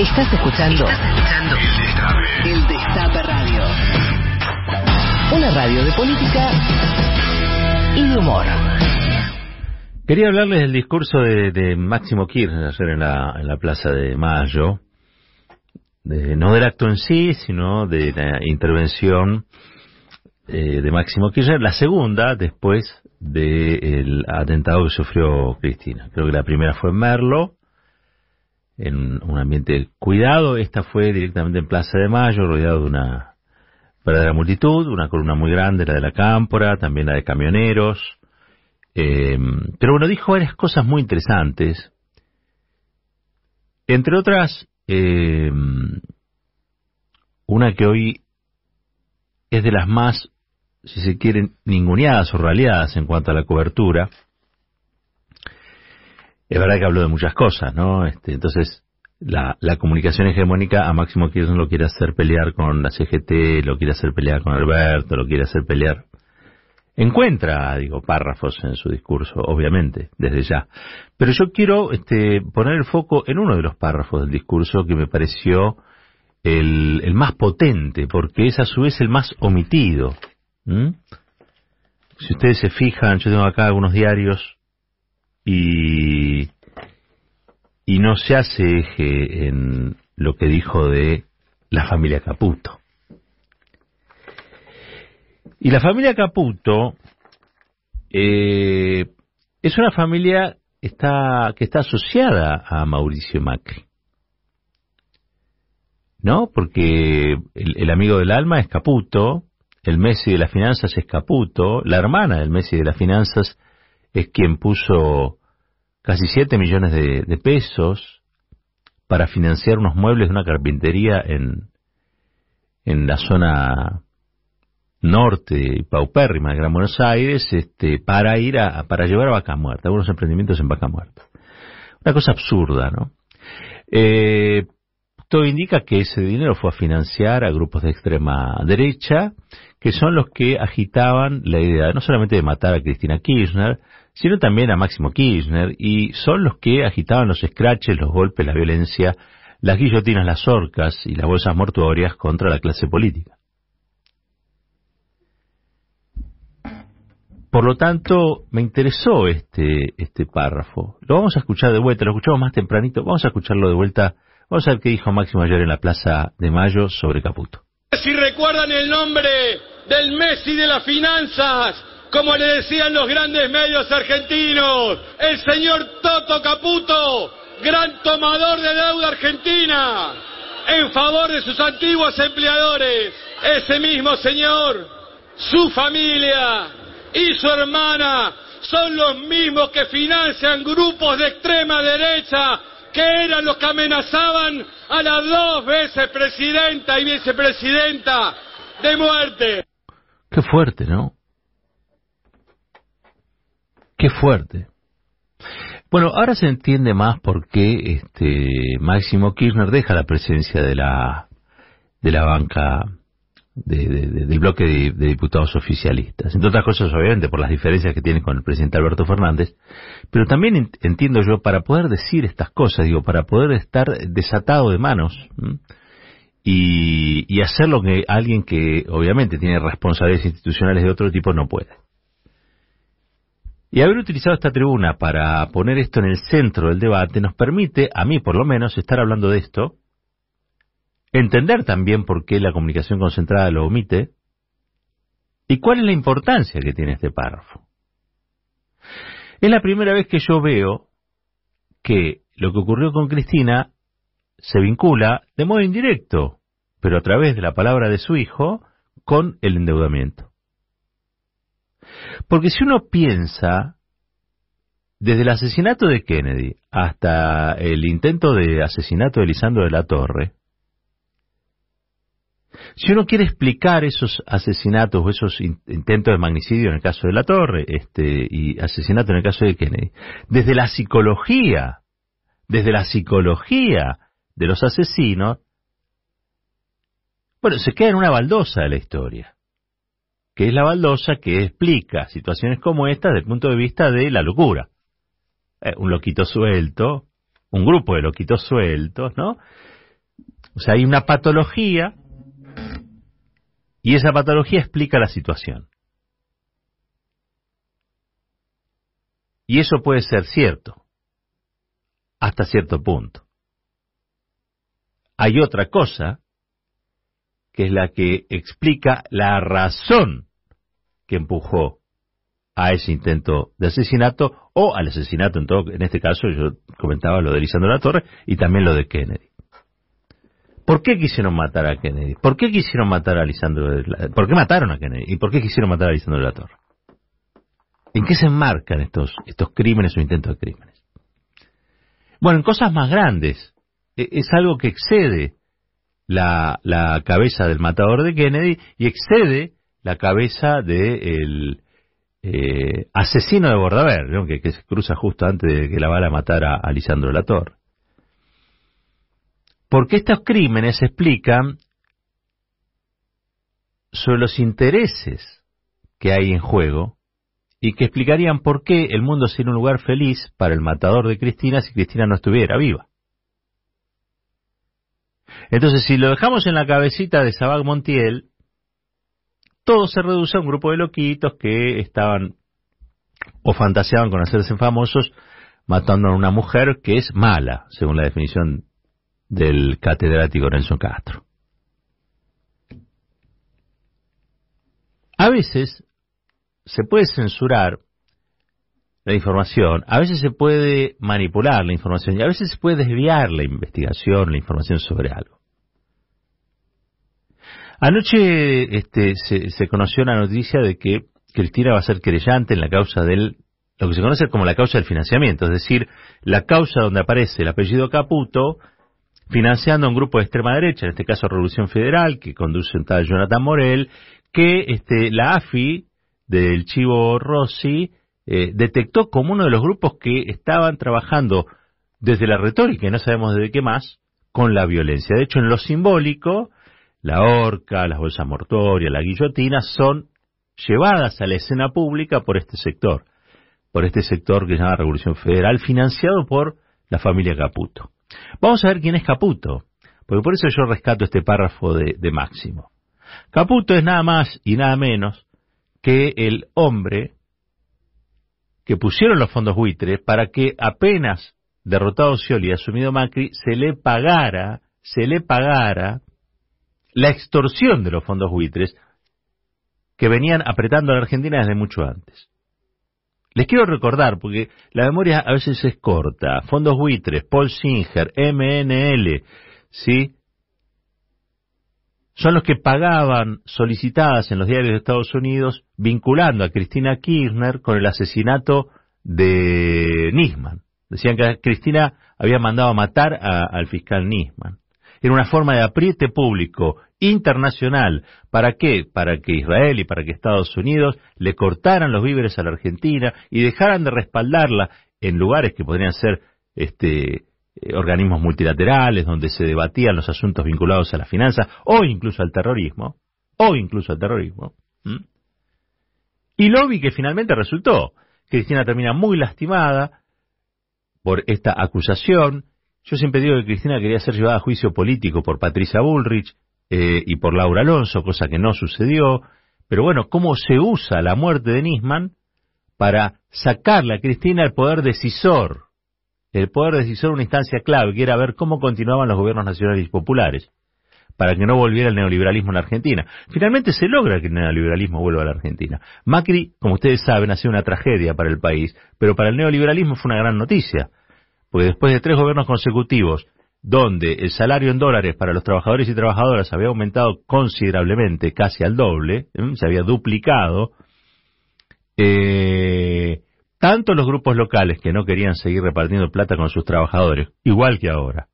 Estás escuchando, El Destape Radio. Una radio de política y de humor. Quería hablarles del discurso de, Máximo Kirchner ayer en la, en la Plaza de Mayo, de, no del acto en sí, sino de la intervención eh, de Máximo Kirchner, la segunda después del atentado que sufrió Cristina. Creo que la primera fue en Merlo, en un ambiente cuidado, esta fue directamente en Plaza de Mayo, rodeado de una verdadera multitud, una columna muy grande, la de la Cámpora, también la de camioneros, eh, pero bueno, dijo varias cosas muy interesantes, entre otras, eh, una que hoy es de las más si se quieren, ninguneadas o raleadas en cuanto a la cobertura. Es verdad que habló de muchas cosas, ¿no? Este, entonces, la, la comunicación hegemónica a Máximo Kirchner lo quiere hacer pelear con la CGT, lo quiere hacer pelear con Alberto, lo quiere hacer pelear. Encuentra, digo, párrafos en su discurso, obviamente, desde ya. Pero yo quiero este, poner el foco en uno de los párrafos del discurso que me pareció el, más potente, porque es a su vez el más omitido. Si ustedes se fijan, yo tengo acá algunos diarios y, y no se hace eje en lo que dijo de la familia Caputo. Y la familia Caputo eh, es una familia está, que está asociada a Mauricio Macri. ¿No? Porque el, el amigo del alma es Caputo, el Messi de las finanzas es Caputo, la hermana del Messi de las finanzas es quien puso casi 7 millones de, pesos para financiar unos muebles de una carpintería en, en la zona norte paupérrima de Gran Buenos Aires este, para ir a, para llevar a Vaca Muerta, algunos emprendimientos en Vaca Muerta. Una cosa absurda, ¿no? Eh, todo indica que ese dinero fue a financiar a grupos de extrema derecha que son los que agitaban la idea no solamente de matar a Cristina Kirchner, sino también a Máximo Kirchner, y son los que agitaban los scratches, los golpes, la violencia, las guillotinas, las orcas y las bolsas mortuorias contra la clase política. Por lo tanto, me interesó este, este párrafo. Lo vamos a escuchar de vuelta, lo escuchamos más tempranito, vamos a escucharlo de vuelta. Vamos a ver qué dijo Máximo ayer en la Plaza de Mayo sobre Caputo. Si recuerdan el nombre del Messi de las finanzas, como le decían los grandes medios argentinos, el señor Toto Caputo, gran tomador de deuda argentina, en favor de sus antiguos empleadores. Ese mismo señor, su familia y su hermana son los mismos que financian grupos de extrema derecha que eran los que amenazaban a las dos veces presidenta y vicepresidenta de muerte. Qué fuerte, ¿no? Qué fuerte. Bueno, ahora se entiende más por qué este Máximo Kirchner deja la presencia de la de la banca del bloque de, diputados oficialistas. Entre otras cosas, obviamente, por las diferencias que tiene con el presidente Alberto Fernández, pero también entiendo yo, para poder decir estas cosas, digo, para poder estar desatado de manos, y, hacer lo que alguien que obviamente tiene responsabilidades institucionales de otro tipo no puede. Y haber utilizado esta tribuna para poner esto en el centro del debate nos permite, a mí por lo menos, estar hablando de esto, entender también por qué la comunicación concentrada lo omite y cuál es la importancia que tiene este párrafo. Es la primera vez que yo veo que lo que ocurrió con Cristina se vincula de modo indirecto, pero a través de la palabra de su hijo, con el endeudamiento. Porque si uno piensa, desde el asesinato de Kennedy hasta el intento de asesinato de Lisandro de la Torre, si uno quiere explicar esos asesinatos o esos intentos de magnicidio en el caso de la Torre este, y asesinato en el caso de Kennedy, desde la psicología, desde la psicología de los asesinos, bueno, se queda en una baldosa de la historia, que es la baldosa que explica situaciones como esta desde el punto de vista de la locura. Eh, un loquito suelto, un grupo de loquitos sueltos, ¿no? O sea, hay una patología y esa patología explica la situación. Y eso puede ser cierto, hasta cierto punto. Hay otra cosa, que es la que explica la razón que empujó a ese intento de asesinato o al asesinato en todo en este caso yo comentaba lo de Lisandro La Torre y también lo de Kennedy. ¿Por qué quisieron matar a Kennedy? ¿Por qué quisieron matar a Lisandro ¿Por qué mataron a Kennedy? ¿Y por qué quisieron matar a Lisandro de la Torre? ¿En qué se enmarcan estos, estos crímenes o intentos de crímenes? Bueno, en cosas más grandes. E, es algo que excede la, la cabeza del matador de Kennedy y excede la cabeza del eh, asesino de Bordaber, que, se cruza justo antes de que la bala matara a Lisandro de la Torre. Porque estos crímenes explican sobre los intereses que hay en juego y que explicarían por qué el mundo sería un lugar feliz para el matador de Cristina si Cristina no estuviera viva. Entonces, si lo dejamos en la cabecita de Sabag Montiel, todo se reduce a un grupo de loquitos que estaban o fantaseaban con hacerse famosos matando a una mujer que es mala, según la definición del catedrático Nelson Castro. A veces se puede censurar la información, a veces se puede manipular la información y a veces se puede desviar la investigación, la información sobre algo. Anoche este, se, conoció la noticia de que Cristina va a ser querellante en la causa del, lo que se conoce como la causa del financiamiento, es decir, la causa donde aparece el apellido Caputo financiando a un grupo de extrema derecha, en este caso Revolución Federal, que conduce un tal Jonathan Morel, que este, la AFI del Chivo Rossi eh, detectó como uno de los grupos que estaban trabajando desde la retórica, y no sabemos de qué más, con la violencia. De hecho, en lo simbólico, la horca, las bolsas mortorias, la guillotina son llevadas a la escena pública por este sector, por este sector que se llama Revolución Federal, financiado por la familia Caputo. Vamos a ver quién es Caputo, porque por eso yo rescato este párrafo de Máximo. Caputo es nada más y nada menos que el hombre que pusieron los fondos buitres para que apenas derrotado Scioli y asumido Macri se le pagara, se le pagara la extorsión de los fondos buitres que venían apretando a la Argentina desde mucho antes. Les quiero recordar, porque la memoria a veces es corta, fondos buitres, Paul Singer, MNL, ¿sí? Son los que pagaban solicitadas en los diarios de Estados Unidos vinculando a Cristina Kirchner con el asesinato de Nisman. Decían que Cristina había mandado a matar al fiscal Nisman. Era una forma de apriete público internacional. ¿Para qué? Para que Israel y para que Estados Unidos le cortaran los víveres a la Argentina y dejaran de respaldarla en lugares que podrían ser este, eh, organismos multilaterales donde se debatían los asuntos vinculados a la finanza o incluso al terrorismo, o incluso al terrorismo. Y lo vi que finalmente resultó. Cristina termina muy lastimada por esta acusación, yo siempre digo que Cristina quería ser llevada a juicio político por Patricia Bullrich eh, y por Laura Alonso, cosa que no sucedió. Pero bueno, ¿cómo se usa la muerte de Nisman para sacarle a Cristina el poder decisor? El poder decisor una instancia clave, que era ver cómo continuaban los gobiernos nacionales y populares, para que no volviera el neoliberalismo en la Argentina. Finalmente se logra que el neoliberalismo vuelva a la Argentina. Macri, como ustedes saben, ha sido una tragedia para el país, pero para el neoliberalismo fue una gran noticia porque después de tres gobiernos consecutivos, donde el salario en dólares para los trabajadores y trabajadoras había aumentado considerablemente, casi al doble, se había duplicado, eh, tanto los grupos locales que no querían seguir repartiendo plata con sus trabajadores, igual que ahora,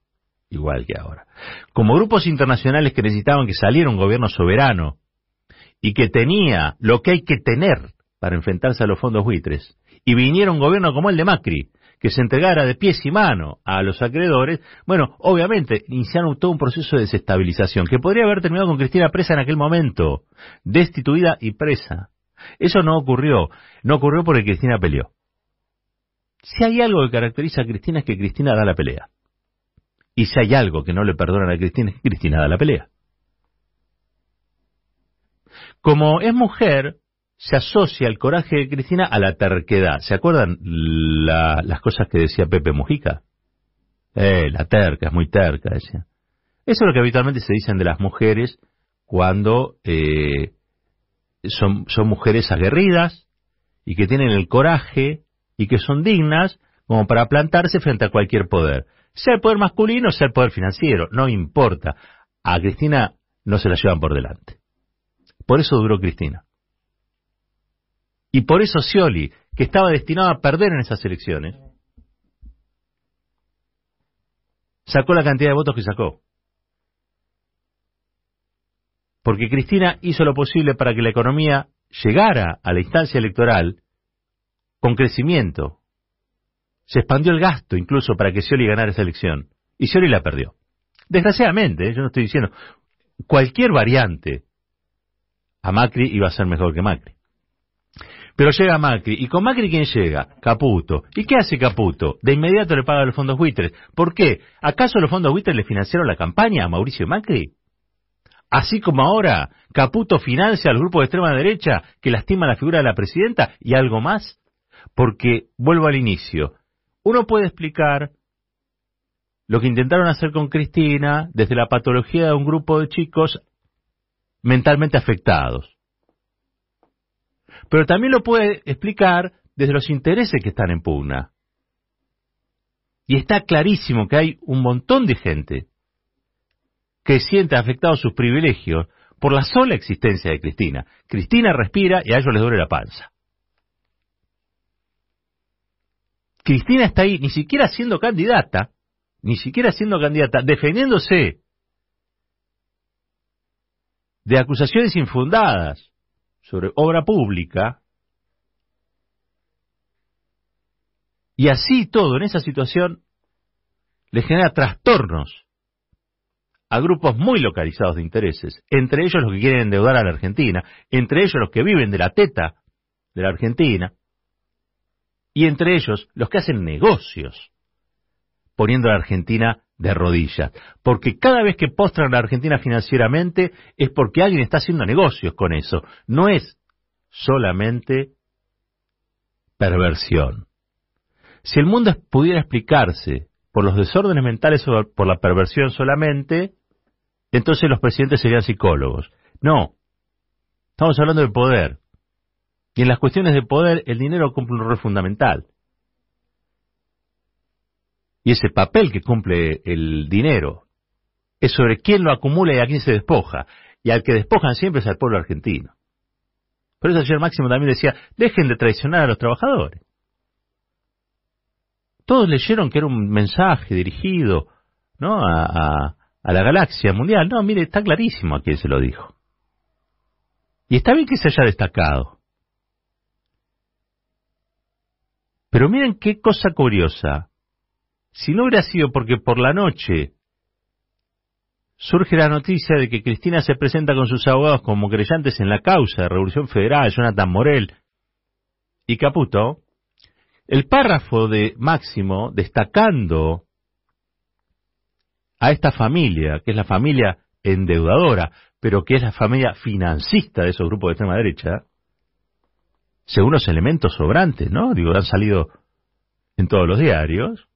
igual que ahora, como grupos internacionales que necesitaban que saliera un gobierno soberano y que tenía lo que hay que tener para enfrentarse a los fondos buitres, y viniera un gobierno como el de Macri, que se entregara de pies y mano a los acreedores, bueno, obviamente iniciaron todo un proceso de desestabilización que podría haber terminado con Cristina presa en aquel momento, destituida y presa. Eso no ocurrió, no ocurrió porque Cristina peleó. Si hay algo que caracteriza a Cristina es que Cristina da la pelea. Y si hay algo que no le perdonan a Cristina, Cristina da la pelea. Como es mujer, se asocia el coraje de Cristina a la terquedad. ¿Se acuerdan las cosas que decía Pepe Mujica? Eh, la terca, es muy terca, decía. Eso es lo que habitualmente se dicen de las mujeres cuando eh, son mujeres aguerridas y que tienen el coraje y que son dignas como para plantarse frente a cualquier poder. Sea el poder masculino, sea el poder financiero, no importa. A Cristina no se la llevan por delante. Por eso duró Cristina. Y por eso Scioli, que estaba destinado a perder en esas elecciones, sacó la cantidad de votos que sacó. Porque Cristina hizo lo posible para que la economía llegara a la instancia electoral con crecimiento. Se expandió el gasto incluso para que Scioli ganara esa elección. Y Scioli la perdió. Desgraciadamente, ¿eh? yo no estoy diciendo, cualquier variante a Macri iba a ser mejor que Macri. Pero llega Macri. ¿Y con Macri quién llega? Caputo. ¿Y qué hace Caputo? De inmediato le paga los fondos buitres. ¿Por qué? ¿Acaso los fondos buitres le financiaron la campaña a Mauricio Macri? Así como ahora Caputo financia al grupo de extrema derecha que lastima la figura de la presidenta y algo más. Porque, vuelvo al inicio, uno puede explicar lo que intentaron hacer con Cristina desde la patología de un grupo de chicos mentalmente afectados. Pero también lo puede explicar desde los intereses que están en pugna. Y está clarísimo que hay un montón de gente que siente afectados sus privilegios por la sola existencia de Cristina. Cristina respira y a ellos les duele la panza. Cristina está ahí, ni siquiera siendo candidata, ni siquiera siendo candidata, defendiéndose de acusaciones infundadas sobre obra pública, y así todo en esa situación le genera trastornos a grupos muy localizados de intereses, entre ellos los que quieren endeudar a la Argentina, entre ellos los que viven de la teta de la Argentina, y entre ellos los que hacen negocios poniendo a la Argentina de rodillas. Porque cada vez que postran a la Argentina financieramente es porque alguien está haciendo negocios con eso. No es solamente perversión. Si el mundo pudiera explicarse por los desórdenes mentales o por la perversión solamente, entonces los presidentes serían psicólogos. No, estamos hablando de poder. Y en las cuestiones de poder el dinero cumple un rol fundamental. Y ese papel que cumple el dinero es sobre quién lo acumula y a quién se despoja. Y al que despojan siempre es al pueblo argentino. Por eso ayer Máximo también decía, dejen de traicionar a los trabajadores. Todos leyeron que era un mensaje dirigido ¿no? a, a la galaxia mundial. No, mire, está clarísimo a quién se lo dijo. Y está bien que se haya destacado. Pero miren qué cosa curiosa. Si no hubiera sido porque por la noche surge la noticia de que Cristina se presenta con sus abogados como creyentes en la causa de Revolución Federal, Jonathan Morel y Caputo, el párrafo de Máximo destacando a esta familia, que es la familia endeudadora, pero que es la familia financista de esos grupos de extrema derecha, según los elementos sobrantes, ¿no? Digo, han salido en todos los diarios,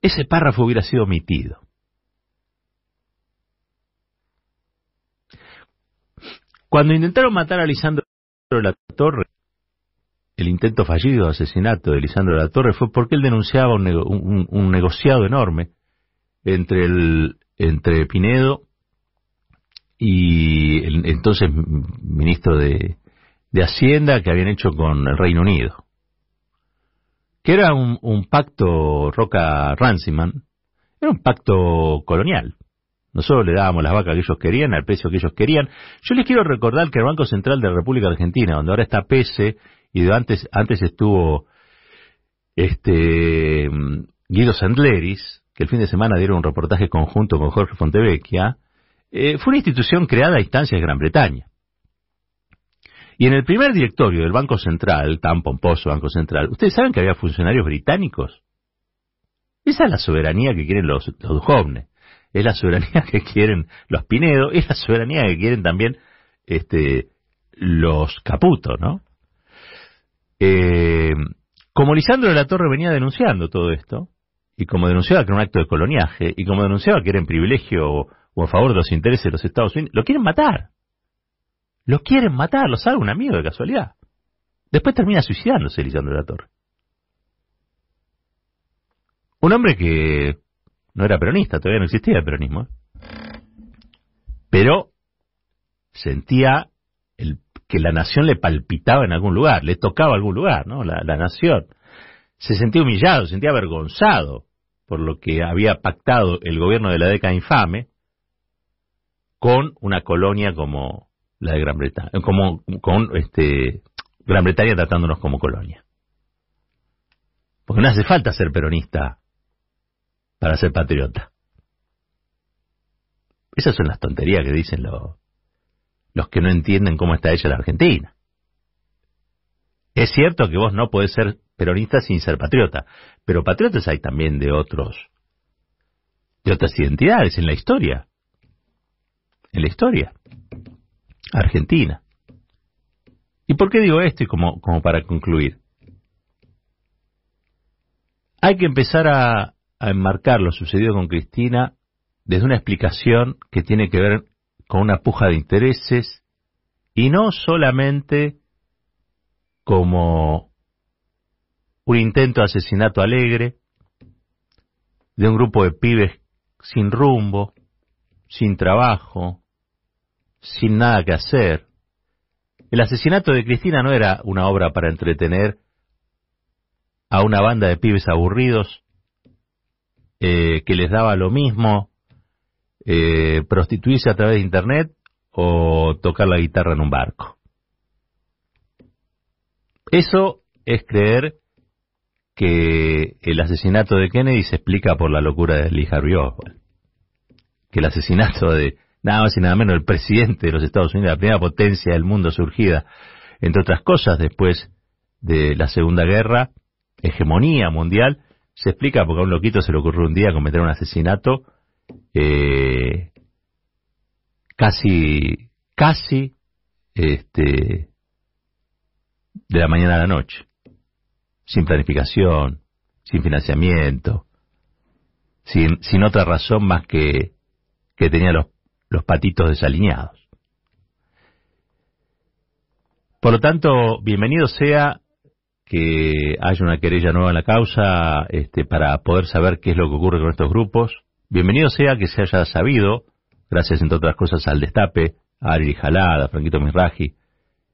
ese párrafo hubiera sido omitido. Cuando intentaron matar a Lisandro La Torre, el intento fallido de asesinato de Lisandro La Torre fue porque él denunciaba un, negociado enorme entre, el, entre Pinedo y el entonces ministro de, de Hacienda que habían hecho con el Reino Unido. Que era un, pacto Roca Ranciman, era un pacto colonial. Nosotros le dábamos las vacas que ellos querían, al precio que ellos querían. Yo les quiero recordar que el Banco Central de la República Argentina, donde ahora está PESE, y de antes, antes estuvo este Guido Sandleris, que el fin de semana dieron un reportaje conjunto con Jorge Fontevecchia, eh, fue una institución creada a instancias de Gran Bretaña. Y en el primer directorio del Banco Central, tan pomposo Banco Central, ¿ustedes saben que había funcionarios británicos? Esa es la soberanía que quieren los, los jóvenes. Es la soberanía que quieren los Pinedo, es la soberanía que quieren también este, los Caputo, ¿no? Eh, como Lisandro de la Torre venía denunciando todo esto, y como denunciaba que era un acto de coloniaje, y como denunciaba que era en privilegio o, a favor de los intereses de los Estados Unidos, lo quieren matar. Lo quieren matar, lo sabe un amigo de casualidad. Después termina suicidándose Lisandro de la Torre. Un hombre que no era peronista, todavía no existía el peronismo, ¿eh? pero sentía que la nación le palpitaba en algún lugar, le tocaba algún lugar, ¿no? La, la nación. Se sentía humillado, se sentía avergonzado por lo que había pactado el gobierno de la década infame con una colonia como la de Gran Bretaña, como con este Gran Bretaña tratándonos como colonia. Porque no hace falta ser peronista para ser patriota. Esas son las tonterías que dicen los, los que no entienden cómo está ella la Argentina. Es cierto que vos no podés ser peronista sin ser patriota, pero patriotas hay también de otros, de otras identidades en la historia. En la historia. Argentina. ¿Y por qué digo esto? Como, como para concluir. Hay que empezar a, a enmarcar lo sucedido con Cristina desde una explicación que tiene que ver con una puja de intereses y no solamente como un intento de asesinato alegre de un grupo de pibes sin rumbo, sin trabajo, sin nada que hacer. El asesinato de Cristina no era una obra para entretener a una banda de pibes aburridos eh, que les daba lo mismo eh, prostituirse a través de Internet o tocar la guitarra en un barco. Eso es creer que el asesinato de Kennedy se explica por la locura de Lee Harvey Oswald. Que el asesinato de nada más y nada menos el presidente de los Estados Unidos, la primera potencia del mundo surgida, entre otras cosas, después de la Segunda Guerra, hegemonía mundial, se explica porque a un loquito se le ocurrió un día cometer un asesinato eh, casi, casi, este, de la mañana a la noche, sin planificación, sin financiamiento, sin, sin otra razón más que que tenía los, los patitos desalineados. Por lo tanto, bienvenido sea que haya una querella nueva en la causa este, para poder saber qué es lo que ocurre con estos grupos, Bienvenido sea que se haya sabido, gracias entre otras cosas al destape, a Ari Jalada, a Franquito Misraji,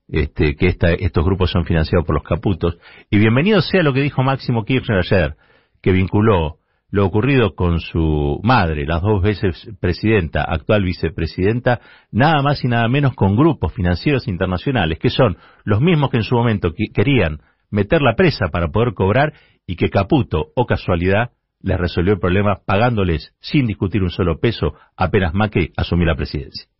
este, que estos grupos son financiados por los caputos. Y bienvenido sea lo que dijo Máximo Kirchner ayer, que vinculó lo ocurrido con su madre, las dos veces presidenta, actual vicepresidenta, nada más y nada menos con grupos financieros internacionales, que son los mismos que en su momento querían meter la presa para poder cobrar y que Caputo, o casualidad, les resolvió el problema pagándoles sin discutir un solo peso apenas Macri asumió la presidencia.